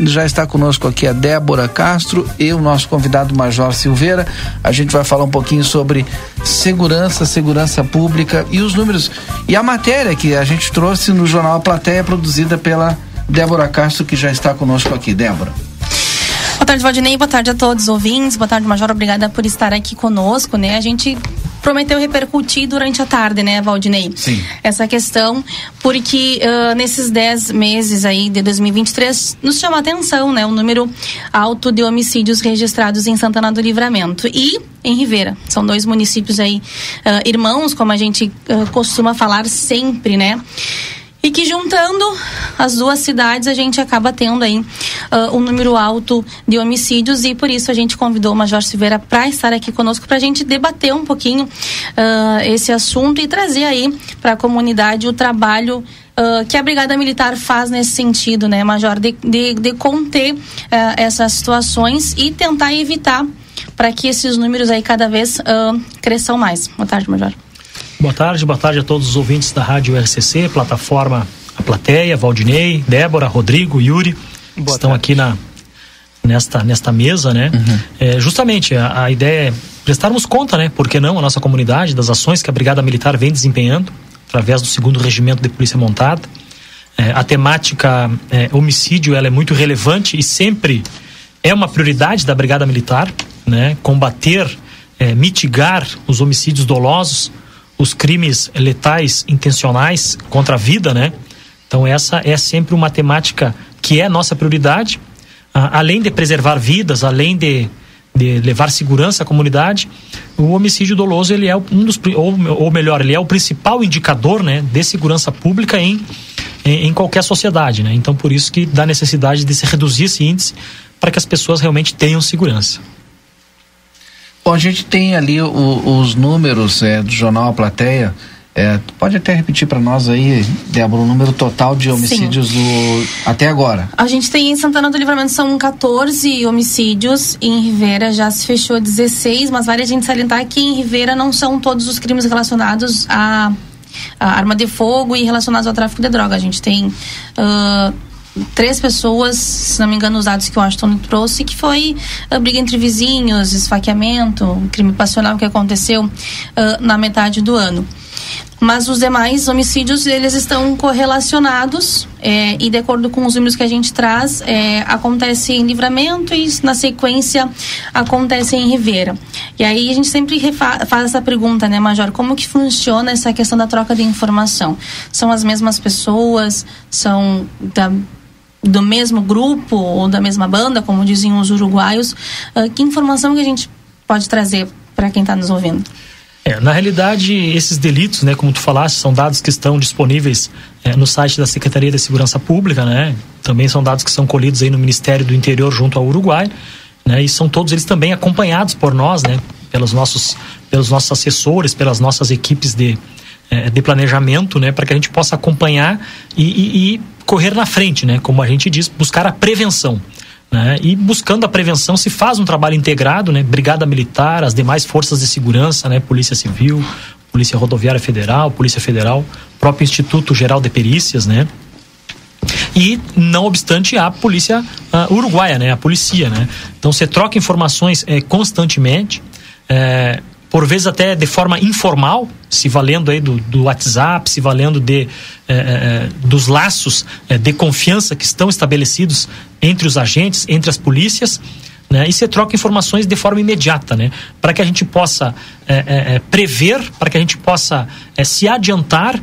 Já está conosco aqui a Débora Castro e o nosso convidado Major Silveira. A gente vai falar um pouquinho sobre segurança, segurança pública e os números. E a matéria que a gente trouxe no jornal A Plateia, produzida pela Débora Castro, que já está conosco aqui. Débora. Boa tarde, Valdinei. Boa tarde a todos os ouvintes. Boa tarde, Major. Obrigada por estar aqui conosco, né? A gente prometeu repercutir durante a tarde, né, Valdinei? Sim. Essa questão, porque uh, nesses 10 meses aí de 2023, nos chama a atenção, né, o número alto de homicídios registrados em Santana do Livramento e em Rivera. São dois municípios aí, uh, irmãos, como a gente uh, costuma falar sempre, né? e que juntando as duas cidades a gente acaba tendo aí uh, um número alto de homicídios e por isso a gente convidou o Major Silveira para estar aqui conosco para a gente debater um pouquinho uh, esse assunto e trazer aí para a comunidade o trabalho Uh, que a Brigada Militar faz nesse sentido, né, Major, de, de, de conter uh, essas situações e tentar evitar para que esses números aí cada vez uh, cresçam mais. Boa tarde, Major. Boa tarde, boa tarde a todos os ouvintes da Rádio RCC, plataforma A Plateia, Valdinei, Débora, Rodrigo, Yuri, boa estão tarde. aqui na, nesta, nesta mesa, né? Uhum. É, justamente, a, a, ideia é prestarmos conta, né? Por que não, a nossa comunidade, das ações que a Brigada Militar vem desempenhando, através do segundo Regimento de Polícia Montada. É, a temática é, homicídio, ela é muito relevante e sempre é uma prioridade da Brigada Militar, né? Combater, é, mitigar os homicídios dolosos, os crimes letais intencionais contra a vida, né? Então essa é sempre uma temática que é nossa prioridade, ah, além de preservar vidas, além de, de levar segurança à comunidade, o homicídio doloso ele é um dos ou, ou melhor ele é o principal indicador, né, de segurança pública em, em, em qualquer sociedade, né? Então por isso que dá necessidade de se reduzir esse índice para que as pessoas realmente tenham segurança. Bom, a gente tem ali o, os números é, do jornal A Plateia. É, pode até repetir para nós aí, Débora, o número total de homicídios do, até agora? A gente tem em Santana do Livramento são 14 homicídios, em Rivera já se fechou 16, mas vale a gente salientar que em Rivera não são todos os crimes relacionados a, a arma de fogo e relacionados ao tráfico de droga. A gente tem uh, três pessoas, se não me engano, os dados que o Ashton trouxe, que foi a briga entre vizinhos, esfaqueamento, crime passional que aconteceu uh, na metade do ano. Mas os demais homicídios, eles estão correlacionados é, e de acordo com os números que a gente traz, é, acontece em Livramento e na sequência acontece em Rivera. E aí a gente sempre faz essa pergunta, né, Major, como que funciona essa questão da troca de informação? São as mesmas pessoas? São da do mesmo grupo ou da mesma banda, como diziam os uruguaios. Uh, que informação que a gente pode trazer para quem está nos ouvindo? É, na realidade, esses delitos, né, como tu falaste, são dados que estão disponíveis é, no site da Secretaria de Segurança Pública, né? Também são dados que são colhidos aí no Ministério do Interior junto ao Uruguai, né? E são todos eles também acompanhados por nós, né? Pelos nossos, pelos nossos assessores, pelas nossas equipes de, é, de planejamento, né? Para que a gente possa acompanhar e, e, e correr na frente, né? Como a gente diz, buscar a prevenção. Né? E buscando a prevenção se faz um trabalho integrado, né? Brigada Militar, as demais forças de segurança, né? Polícia Civil, Polícia Rodoviária Federal, Polícia Federal, próprio Instituto Geral de Perícias, né? E não obstante a polícia uh, uruguaia, né? A polícia, né? Então você troca informações eh, constantemente. Eh, por vezes até de forma informal, se valendo aí do, do WhatsApp, se valendo de, eh, eh, dos laços eh, de confiança que estão estabelecidos entre os agentes, entre as polícias, né? E você troca informações de forma imediata, né? Para que a gente possa prever, para que a gente possa se adiantar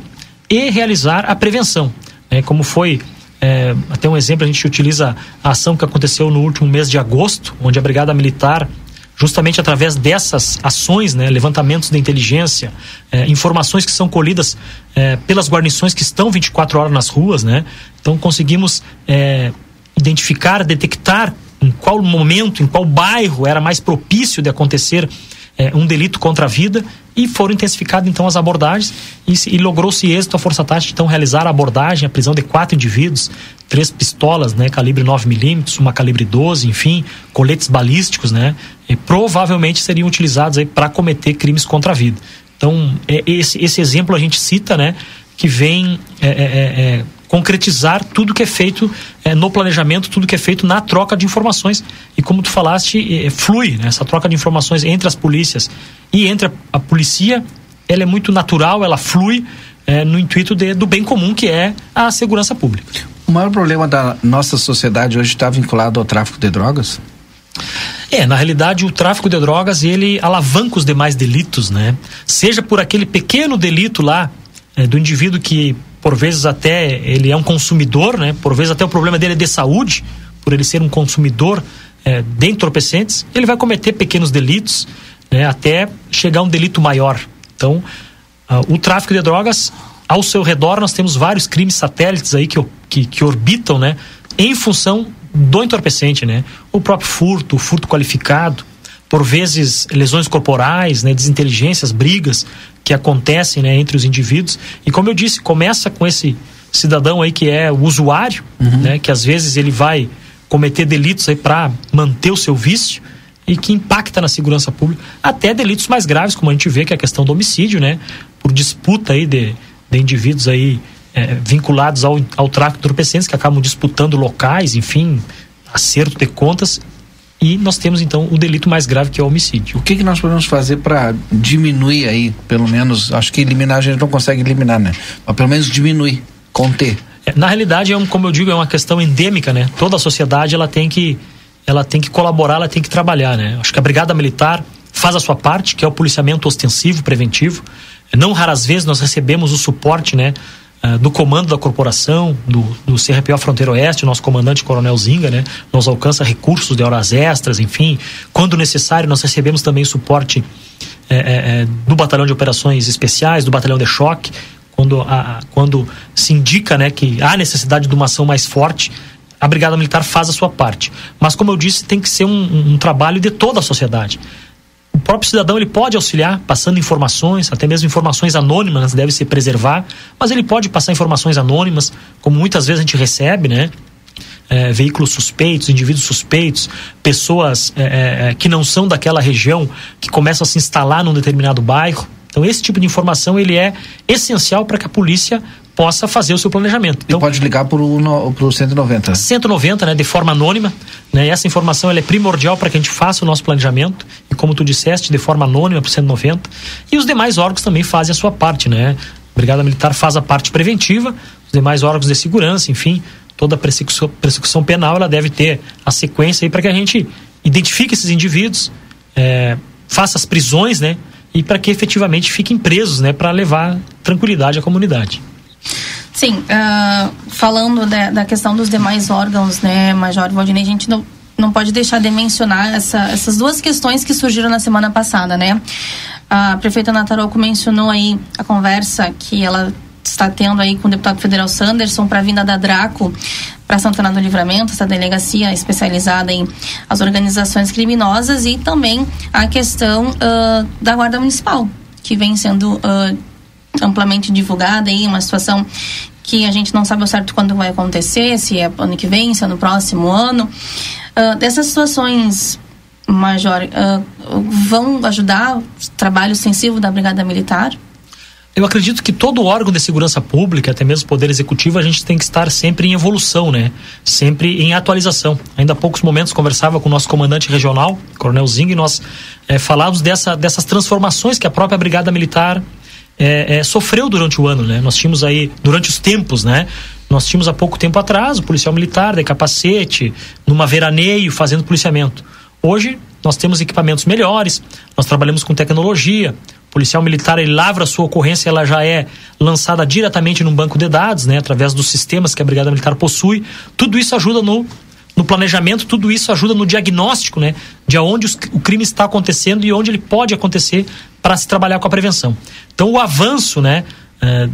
e realizar a prevenção, né? Como foi é, até um exemplo, a gente utiliza a ação que aconteceu no último mês de agosto, onde a Brigada Militar justamente através dessas ações, né, levantamentos de inteligência, é, informações que são colhidas é, pelas guarnições que estão 24 horas nas ruas, né? Então conseguimos é, identificar, detectar em qual momento, em qual bairro era mais propício de acontecer é, um delito contra a vida e foram intensificadas então as abordagens e, e logrou-se êxito a Força Tática então realizar a abordagem, a prisão de quatro indivíduos, três pistolas, né, calibre 9 milímetros, uma calibre 12, enfim, coletes balísticos, né, e provavelmente seriam utilizados aí para cometer crimes contra a vida. Então, é, esse, esse exemplo a gente cita, né, que vem é, é, é, é concretizar tudo que é feito é, no planejamento, tudo que é feito na troca de informações. E como tu falaste, é, flui né? essa troca de informações entre as polícias e entre a, a polícia, ela é muito natural, ela flui é, no intuito de, do bem comum que é a segurança pública. O maior problema da nossa sociedade hoje está vinculado ao tráfico de drogas? É, na realidade, o tráfico de drogas ele alavanca os demais delitos, né? Seja por aquele pequeno delito lá é, do indivíduo que por vezes até ele é um consumidor, né? Por vezes até o problema dele é de saúde, por ele ser um consumidor é, de entorpecentes, ele vai cometer pequenos delitos, né? Até chegar a um delito maior. Então, uh, o tráfico de drogas, ao seu redor nós temos vários crimes satélites aí que, que, que orbitam, né? Em função do entorpecente, né? O próprio furto, o furto qualificado, por vezes lesões corporais, né? Desinteligências, brigas, que acontecem né, entre os indivíduos. E como eu disse, começa com esse cidadão aí que é o usuário, uhum. né, que às vezes ele vai cometer delitos aí para manter o seu vício e que impacta na segurança pública, até delitos mais graves, como a gente vê que é a questão do homicídio, né, por disputa aí de, de indivíduos aí é, vinculados ao, ao tráfico de entorpecentes que acabam disputando locais, enfim, acerto de contas e nós temos então o delito mais grave que é o homicídio. O que, que nós podemos fazer para diminuir aí, pelo menos, acho que eliminar a gente não consegue eliminar, né? Mas pelo menos diminuir, conter. É, na realidade, é um, como eu digo, é uma questão endêmica, né? Toda a sociedade ela tem que ela tem que colaborar, ela tem que trabalhar, né? Acho que a Brigada Militar faz a sua parte, que é o policiamento ostensivo, preventivo. Não raras vezes nós recebemos o suporte, né? Do comando da corporação, do, do CRPO Fronteira Oeste, nosso comandante Coronel Zinga, né? Nos alcança recursos de horas extras, enfim. Quando necessário, nós recebemos também suporte é, é, do Batalhão de Operações Especiais, do Batalhão de Choque, quando, a, quando se indica né, que há necessidade de uma ação mais forte, a Brigada Militar faz a sua parte. Mas, como eu disse, tem que ser um, um trabalho de toda a sociedade o próprio cidadão ele pode auxiliar passando informações, até mesmo informações anônimas deve se preservar, mas ele pode passar informações anônimas, como muitas vezes a gente recebe, né? É, veículos suspeitos, indivíduos suspeitos, pessoas é, é, é que não são daquela região que começam a se instalar num determinado bairro. Então esse tipo de informação ele é essencial para que a polícia possa fazer o seu planejamento. Então, e pode ligar para o 190. 190, né, de forma anônima. Né, essa informação é primordial para que a gente faça o nosso planejamento. E como tu disseste, de forma anônima para o 190. E os demais órgãos também fazem a sua parte. Né? A Brigada Militar faz a parte preventiva, os demais órgãos de segurança, enfim, toda a persecução, persecução penal ela deve ter a sequência para que a gente identifique esses indivíduos, é, faça as prisões, né? E para que efetivamente fiquem presos, né? Para levar tranquilidade à comunidade. Sim, uh, falando de, da questão dos demais órgãos, né, Major Valdinei, a gente não, não pode deixar de mencionar essa, essas duas questões que surgiram na semana passada, né? A prefeita Nataroco mencionou aí a conversa que ela está tendo aí com o deputado federal Sanderson para a vinda da Draco para Santana do Livramento, essa delegacia especializada em as organizações criminosas e também a questão uh, da Guarda Municipal, que vem sendo uh, amplamente divulgada aí, uma situação que a gente não sabe ao certo quando vai acontecer, se é ano que vem, se é no próximo ano. Uh, dessas situações, Major, uh, vão ajudar o trabalho extensivo da Brigada Militar? Eu acredito que todo órgão de segurança pública, até mesmo o Poder Executivo, a gente tem que estar sempre em evolução, né? Sempre em atualização. Ainda há poucos momentos conversava com o nosso comandante regional, Coronel Zing, e nós é, falávamos dessa, dessas transformações que a própria Brigada Militar é, é, sofreu durante o ano, né? Nós tínhamos aí, durante os tempos, né? Nós tínhamos há pouco tempo atrás o policial militar de capacete, numa veraneio, fazendo policiamento. Hoje, nós temos equipamentos melhores, nós trabalhamos com tecnologia. O policial militar, ele lavra a sua ocorrência, ela já é lançada diretamente num banco de dados, né? Através dos sistemas que a Brigada Militar possui. Tudo isso ajuda no no planejamento, tudo isso ajuda no diagnóstico, né? De onde os, o crime está acontecendo e onde ele pode acontecer para se trabalhar com a prevenção. Então, o avanço, né? É,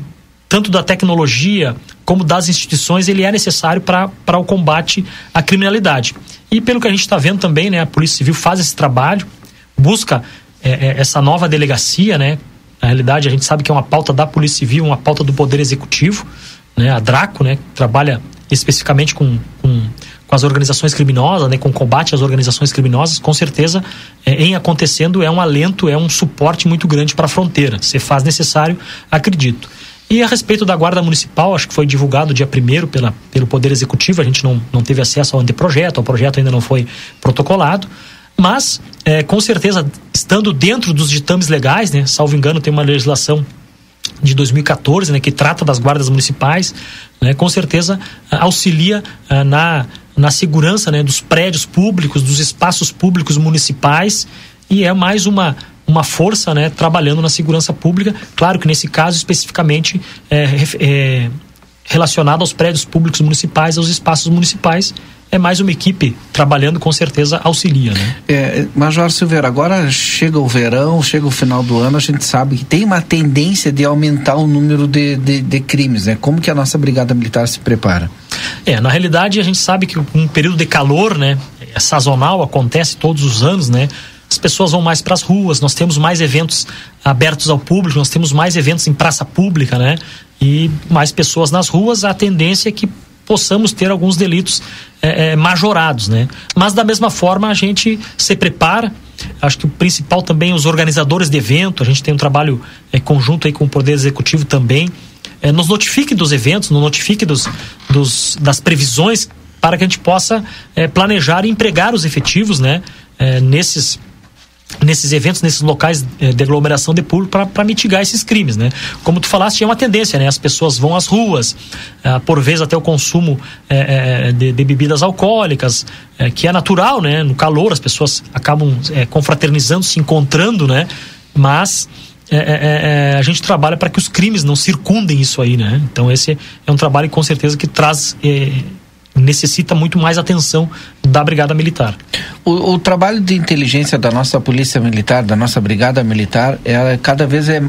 tanto da tecnologia como das instituições, ele é necessário para o combate à criminalidade. E pelo que a gente está vendo também, né? A Polícia Civil faz esse trabalho, busca é, é, essa nova delegacia, né? Na realidade, a gente sabe que é uma pauta da Polícia Civil, uma pauta do Poder Executivo, né? A Draco, né? Trabalha especificamente com, com com as organizações criminosas, né, com combate às organizações criminosas, com certeza, é, em acontecendo, é um alento, é um suporte muito grande para a fronteira. Se faz necessário, acredito. E a respeito da Guarda Municipal, acho que foi divulgado dia 1 pela pelo Poder Executivo, a gente não, não teve acesso ao anteprojeto, o projeto ainda não foi protocolado, mas é, com certeza, estando dentro dos ditames legais, né, salvo engano, tem uma legislação de 2014, né, que trata das guardas municipais, né, com certeza auxilia uh, na, na segurança né, dos prédios públicos, dos espaços públicos municipais e é mais uma uma força né, trabalhando na segurança pública. Claro que nesse caso especificamente é, é, relacionado aos prédios públicos municipais, aos espaços municipais. É mais uma equipe trabalhando, com certeza auxilia, né? É, Major Silveira, agora chega o verão, chega o final do ano, a gente sabe que tem uma tendência de aumentar o número de, de, de crimes, né? Como que a nossa Brigada Militar se prepara? É, na realidade a gente sabe que um período de calor, né? É sazonal, acontece todos os anos, né? as pessoas vão mais para as ruas, nós temos mais eventos abertos ao público, nós temos mais eventos em praça pública, né? E mais pessoas nas ruas, a tendência é que possamos ter alguns delitos é, é, majorados, né? Mas da mesma forma a gente se prepara. Acho que o principal também os organizadores de evento. A gente tem um trabalho é, conjunto aí com o Poder Executivo também. É, nos notifique dos eventos, nos notifique dos, dos, das previsões para que a gente possa é, planejar e empregar os efetivos, né? É, nesses nesses eventos, nesses locais eh, de aglomeração de público para mitigar esses crimes, né? Como tu falaste, é uma tendência, né? As pessoas vão às ruas, eh, por vezes até o consumo eh, de, de, bebidas alcoólicas, que é natural, né? No calor as pessoas acabam confraternizando, se encontrando, né? Mas a gente trabalha para que os crimes não circundem isso aí, né? Então esse é um trabalho com certeza que traz necessita muito mais atenção da Brigada Militar. O, o, trabalho de inteligência da nossa Polícia Militar, da nossa Brigada Militar, é, cada vez é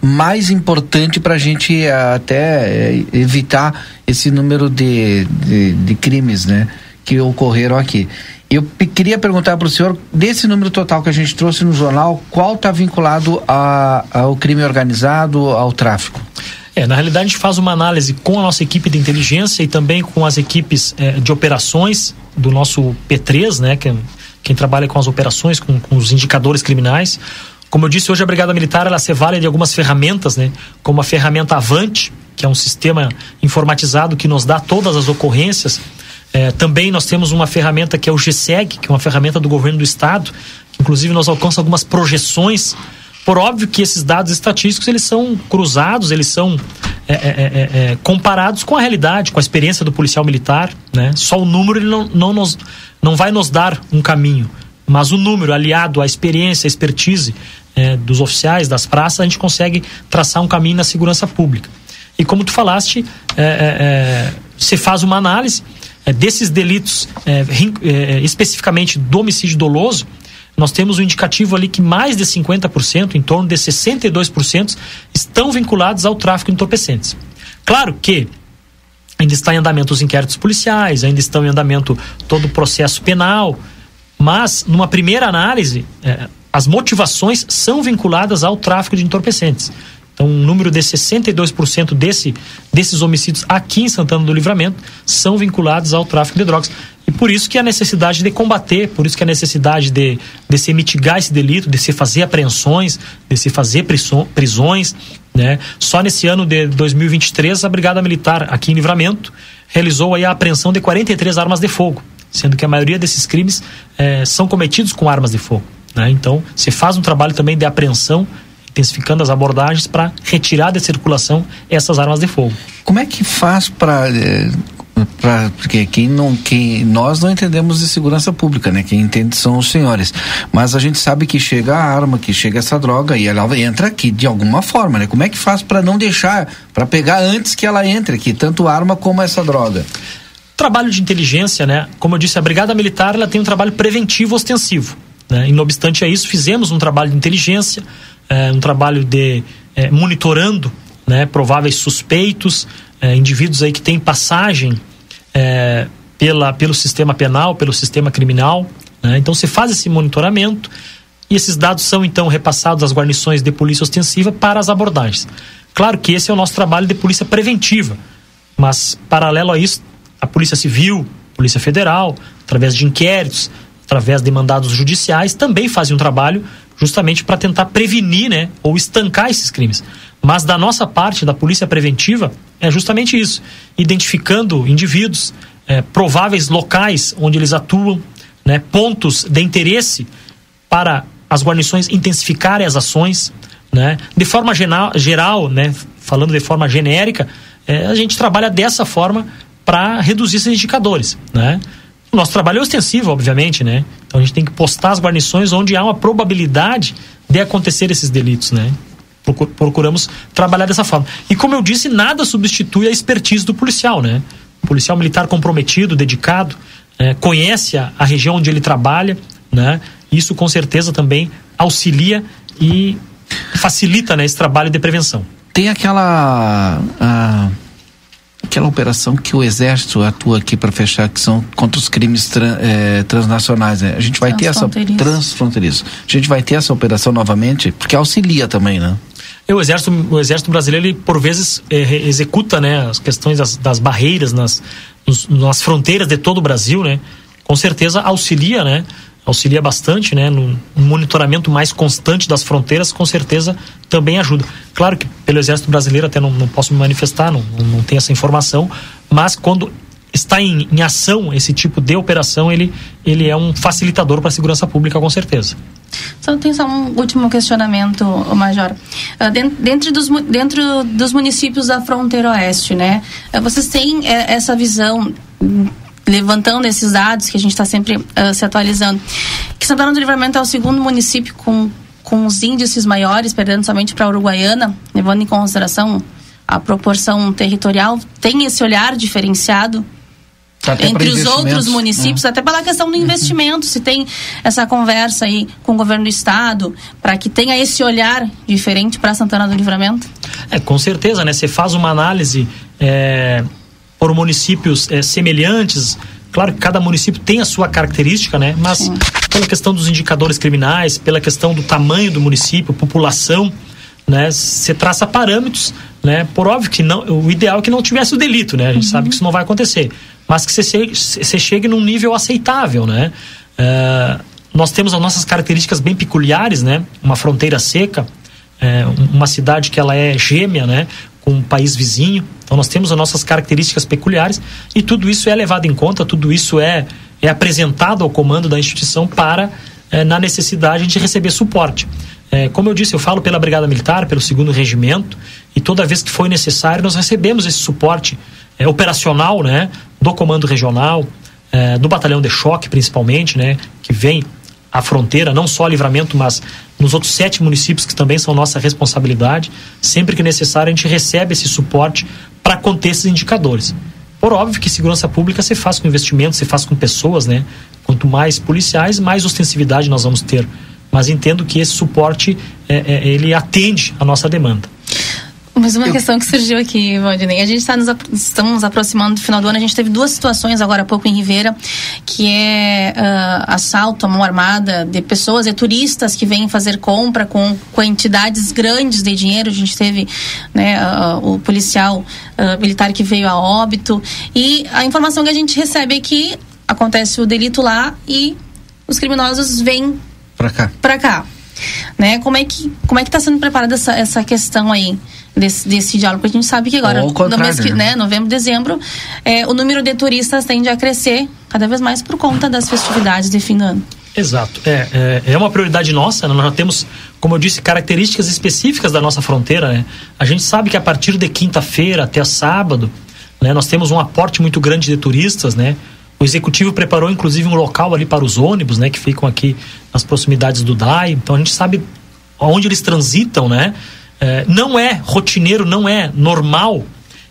mais importante para a gente eh, até é, evitar esse número de, de, de crimes né, que ocorreram aqui. Eu queria perguntar para o senhor, desse número total que a gente trouxe no jornal, qual está vinculado a, ao crime organizado, ao tráfico? É, na realidade a gente faz uma análise com a nossa equipe de inteligência e também com as equipes é, de operações do nosso P3, né, que, quem trabalha com as operações, com, com, os indicadores criminais. Como eu disse, hoje a Brigada Militar ela se vale de algumas ferramentas, né, como a ferramenta Avante, que é um sistema informatizado que nos dá todas as ocorrências. É, também nós temos uma ferramenta que é o GSEG, que é uma ferramenta do governo do estado, que inclusive nós alcança algumas projeções por óbvio que esses dados estatísticos eles são cruzados, eles são é, é, é, é, comparados com a realidade, com a experiência do policial militar, né? Só o número ele não, não, nos, não vai nos dar um caminho, mas o número aliado à experiência, à expertise é, dos oficiais, das praças, a gente consegue traçar um caminho na segurança pública. E como tu falaste, é, você faz uma análise desses delitos, especificamente do homicídio doloso, nós temos um indicativo ali que mais de 50%, em torno de 62%, estão vinculados ao tráfico de entorpecentes. Claro que ainda está em andamento os inquéritos policiais, ainda estão em andamento todo o processo penal, mas numa primeira análise, é, as motivações são vinculadas ao tráfico de entorpecentes. Então, um número de 62% desse, desses homicídios aqui em Santana do Livramento são vinculados ao tráfico de drogas. Por isso que a necessidade de combater, por isso que a necessidade de, de se mitigar esse delito, de se fazer apreensões, de se fazer prisões. Né? Só nesse ano de 2023, a Brigada Militar aqui em Livramento realizou aí a apreensão de 43 armas de fogo, sendo que a maioria desses crimes eh, são cometidos com armas de fogo. Né? Então, se faz um trabalho também de apreensão intensificando as abordagens para retirar da circulação essas armas de fogo. Como é que faz para eh, Pra, porque quem não, quem, nós não entendemos de segurança pública, né? Quem entende são os senhores. Mas a gente sabe que chega a arma, que chega essa droga e ela entra aqui de alguma forma, né? Como é que faz para não deixar, para pegar antes que ela entre aqui, tanto arma como essa droga? Trabalho de inteligência, né? Como eu disse, a Brigada Militar ela tem um trabalho preventivo ostensivo. Né? E não obstante a isso, fizemos um trabalho de inteligência, é, um trabalho de é, monitorando né, prováveis suspeitos, é, indivíduos aí que têm passagem é, pela, pelo sistema penal, pelo sistema criminal. Né? Então se faz esse monitoramento e esses dados são então repassados às guarnições de polícia ostensiva para as abordagens. Claro que esse é o nosso trabalho de polícia preventiva, mas paralelo a isso, a Polícia Civil, Polícia Federal, através de inquéritos, através de mandados judiciais, também fazem um trabalho justamente para tentar prevenir, né, ou estancar esses crimes. Mas da nossa parte, da polícia preventiva, é justamente isso: identificando indivíduos, é, prováveis locais onde eles atuam, né, pontos de interesse para as guarnições intensificarem as ações. Né? De forma geral, geral né, falando de forma genérica, é, a gente trabalha dessa forma para reduzir esses indicadores. Né? Nosso trabalho é ostensivo, obviamente, né? Então a gente tem que postar as guarnições onde há uma probabilidade de acontecer esses delitos, né? Procuramos trabalhar dessa forma. E como eu disse, nada substitui a expertise do policial, né? O policial militar comprometido, dedicado, é, conhece a, a, região onde ele trabalha, né? Isso com certeza também auxilia e facilita né, esse trabalho de prevenção. Tem aquela aquela operação que o exército atua aqui para fechar, que são contra os crimes tra, é, transnacionais. Né? A gente vai ter essa transfronteiriço. A gente vai ter essa operação novamente, porque auxilia também, né? o exército, o exército brasileiro, ele, por vezes, é, executa né, as questões das, das barreiras nas, nos, nas fronteiras de todo o Brasil, né? Com certeza auxilia, né? Auxilia bastante, né? No monitoramento mais constante das fronteiras, com certeza também ajuda. Claro que pelo Exército Brasileiro até não, não posso me manifestar, não, não tenho essa informação, mas quando está em, em, ação esse tipo de operação, ele, ele é um facilitador para a segurança pública, com certeza. Só tem só um último questionamento, Major. Uh, dentro, dos, dentro dos municípios da fronteira oeste, né? Uh, vocês têm eh, essa visão levantando esses dados que a gente está sempre uh, se atualizando, que Santana do Livramento é o segundo município com, com os índices maiores, perdendo somente para a Uruguaiana, levando em consideração a proporção territorial, tem esse olhar diferenciado até entre os outros municípios, né? até pela questão do investimento, uhum. se tem essa conversa aí com o governo do estado, para que tenha esse olhar diferente para Santana do Livramento? É, com certeza, né? Você faz uma análise é, por municípios é, semelhantes, claro que cada município tem a sua característica, né? Mas Sim. pela questão dos indicadores criminais, pela questão do tamanho do município, população, né? Você traça parâmetros, né? Por óbvio que não, o ideal é que não tivesse o delito, né? A gente uhum. sabe que isso não vai acontecer mas que você chegue, num nível aceitável, né? É, nós temos as nossas características bem peculiares, né? Uma fronteira seca, é, uma cidade que ela é gêmea, né? Com um país vizinho. Então nós temos as nossas características peculiares e tudo isso é levado em conta, tudo isso é, é apresentado ao comando da instituição para, é, na necessidade de receber suporte. É, como eu disse, eu falo pela Brigada Militar, pelo segundo regimento, e toda vez que foi necessário, nós recebemos esse suporte é, operacional, né? do Comando Regional, do Batalhão de Choque, principalmente, né, que vem à fronteira, não só a Livramento, mas nos outros sete municípios que também são nossa responsabilidade. Sempre que necessário, a gente recebe esse suporte para conter esses indicadores. Por óbvio que segurança pública se faz com investimento, se faz com pessoas, né? Quanto mais policiais, mais ostensividade nós vamos ter. Mas entendo que esse suporte é, é, ele atende a nossa demanda. Mas uma eu... questão que surgiu aqui, Valdinei, a gente está nos, estamos aproximando do final do ano, a gente teve duas situações agora há pouco em Ribeira, que é uh, assalto à mão armada de pessoas, e turistas que vêm fazer compra com quantidades grandes de dinheiro, a gente teve né, uh, o policial uh, militar que veio a óbito, e a informação que a gente recebe é que acontece o delito lá e os criminosos vêm para cá. Para cá. Né? Como é que como é que está sendo preparada essa, essa questão aí? Desse, desse diálogo, porque a gente sabe que agora, no mês que, né? né, novembro, dezembro, é, o número de turistas tende a crescer cada vez mais por conta das festividades de fim do ano. Exato. É, é, é, uma prioridade nossa. Né? Nós já temos, como eu disse, características específicas da nossa fronteira. Né? A gente sabe que a partir de quinta-feira até sábado, né, nós temos um aporte muito grande de turistas. Né? O executivo preparou, inclusive, um local ali para os ônibus, né, que ficam aqui nas proximidades do DAI. Então a gente sabe onde eles transitam, né? É, não é rotineiro, não é normal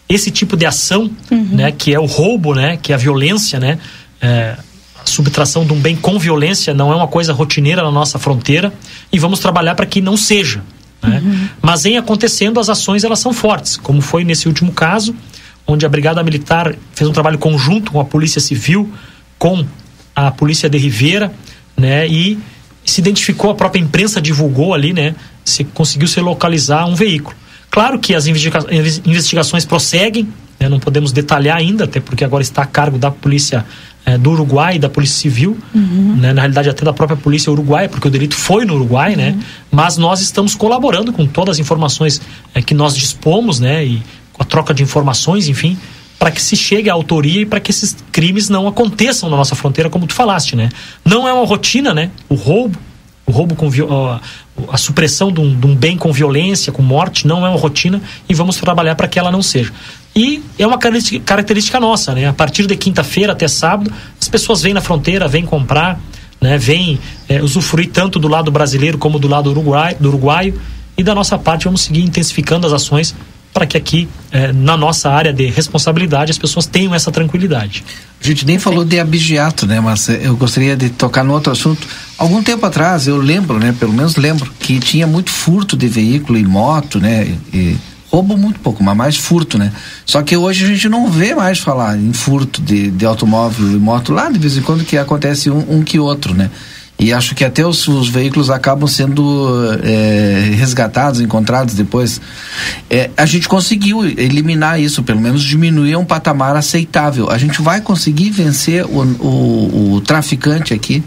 esse tipo de ação, uhum. né, que é o roubo, né, que é a violência, né, é, a subtração de um bem com violência não é uma coisa rotineira na nossa fronteira e vamos trabalhar para que não seja. Né? Uhum. Mas em acontecendo as ações elas são fortes, como foi nesse último caso, onde a Brigada Militar fez um trabalho conjunto com a Polícia Civil, com a Polícia de Ribeira, né, e se identificou, a própria imprensa divulgou ali, né, se conseguiu se localizar um veículo. Claro que as investiga investigações prosseguem, né, não podemos detalhar ainda, até porque agora está a cargo da Polícia é, do Uruguai, da Polícia Civil, uhum. né, na realidade até da própria Polícia Uruguaia, porque o delito foi no Uruguai, né? uhum. né? Mas nós estamos colaborando com todas as informações é, que nós dispomos, né? E com a troca de informações, enfim, para que se chegue à autoria e para que esses crimes não aconteçam na nossa fronteira, como tu falaste, né? Não é uma rotina, né? O roubo, o roubo com a, supressão de um, de um, bem com violência, com morte, não é uma rotina e vamos trabalhar para que ela não seja. E é uma característica nossa, né? A partir de quinta-feira até sábado, as pessoas vêm na fronteira, vêm comprar, né? Vêm é, usufruir tanto do lado brasileiro como do lado uruguai, do uruguaio. E da nossa parte, vamos seguir intensificando as ações para que aqui, é, na nossa área de responsabilidade, as pessoas tenham essa tranquilidade. A gente nem falou de abigeato, né? Mas eu gostaria de tocar no outro assunto. Algum tempo atrás, eu lembro, né? Pelo menos lembro, que tinha muito furto de veículo e moto, né? E roubo muito pouco, mas mais furto, né? Só que hoje a gente não vê mais falar em furto de, de automóvel e moto lá, de vez em quando que acontece um, um que outro, né? E acho que até os, os veículos acabam sendo é, resgatados, encontrados depois. É, a gente conseguiu eliminar isso, pelo menos diminuir um patamar aceitável. A gente vai conseguir vencer o, o, o traficante aqui?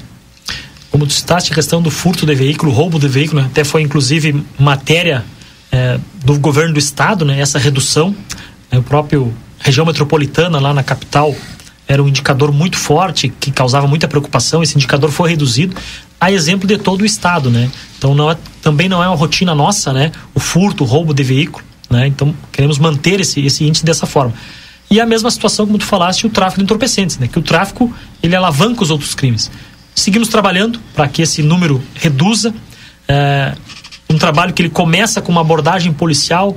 Como tu citaste, a questão do furto de veículo, roubo de veículo, até foi inclusive matéria é, do governo do estado, né, essa redução. Né, o próprio região metropolitana lá na capital era um indicador muito forte que causava muita preocupação. Esse indicador foi reduzido a exemplo de todo o estado, né? Então não é, também não é uma rotina nossa, né? O furto, o roubo de veículo, né? Então queremos manter esse, esse índice dessa forma. E a mesma situação, como tu falaste, o tráfico de entorpecentes, né? Que o tráfico ele alavanca os outros crimes. Seguimos trabalhando para que esse número reduza. É, um trabalho que ele começa com uma abordagem policial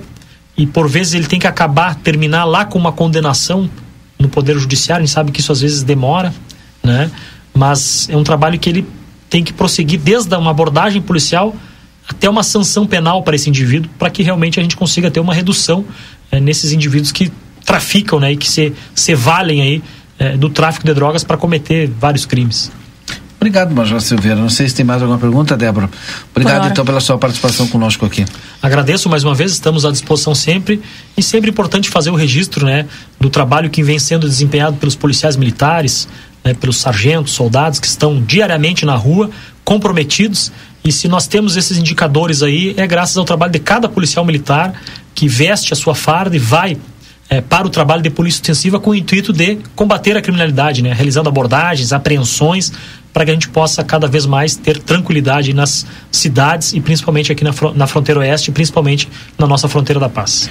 e por vezes ele tem que acabar, terminar lá com uma condenação no Poder Judiciário, a gente sabe que isso às vezes demora, né? Mas é um trabalho que ele tem que prosseguir desde uma abordagem policial até uma sanção penal para esse indivíduo, para que realmente a gente consiga ter uma redução é, nesses indivíduos que traficam, né? E que se, se valem aí é, do tráfico de drogas para cometer vários crimes. Obrigado, Major Silveira. Não sei se tem mais alguma pergunta, Débora. Obrigado, então, pela sua participação conosco aqui. Agradeço mais uma vez, estamos à disposição sempre. E sempre importante fazer o registro né, do trabalho que vem sendo desempenhado pelos policiais militares, né, pelos sargentos, soldados que estão diariamente na rua, comprometidos. E se nós temos esses indicadores aí, é graças ao trabalho de cada policial militar que veste a sua farda e vai é, para o trabalho de polícia ostensiva com o intuito de combater a criminalidade, né? realizando abordagens, apreensões, para que a gente possa cada vez mais ter tranquilidade nas cidades e principalmente aqui na, na fronteira oeste, principalmente na nossa fronteira da paz.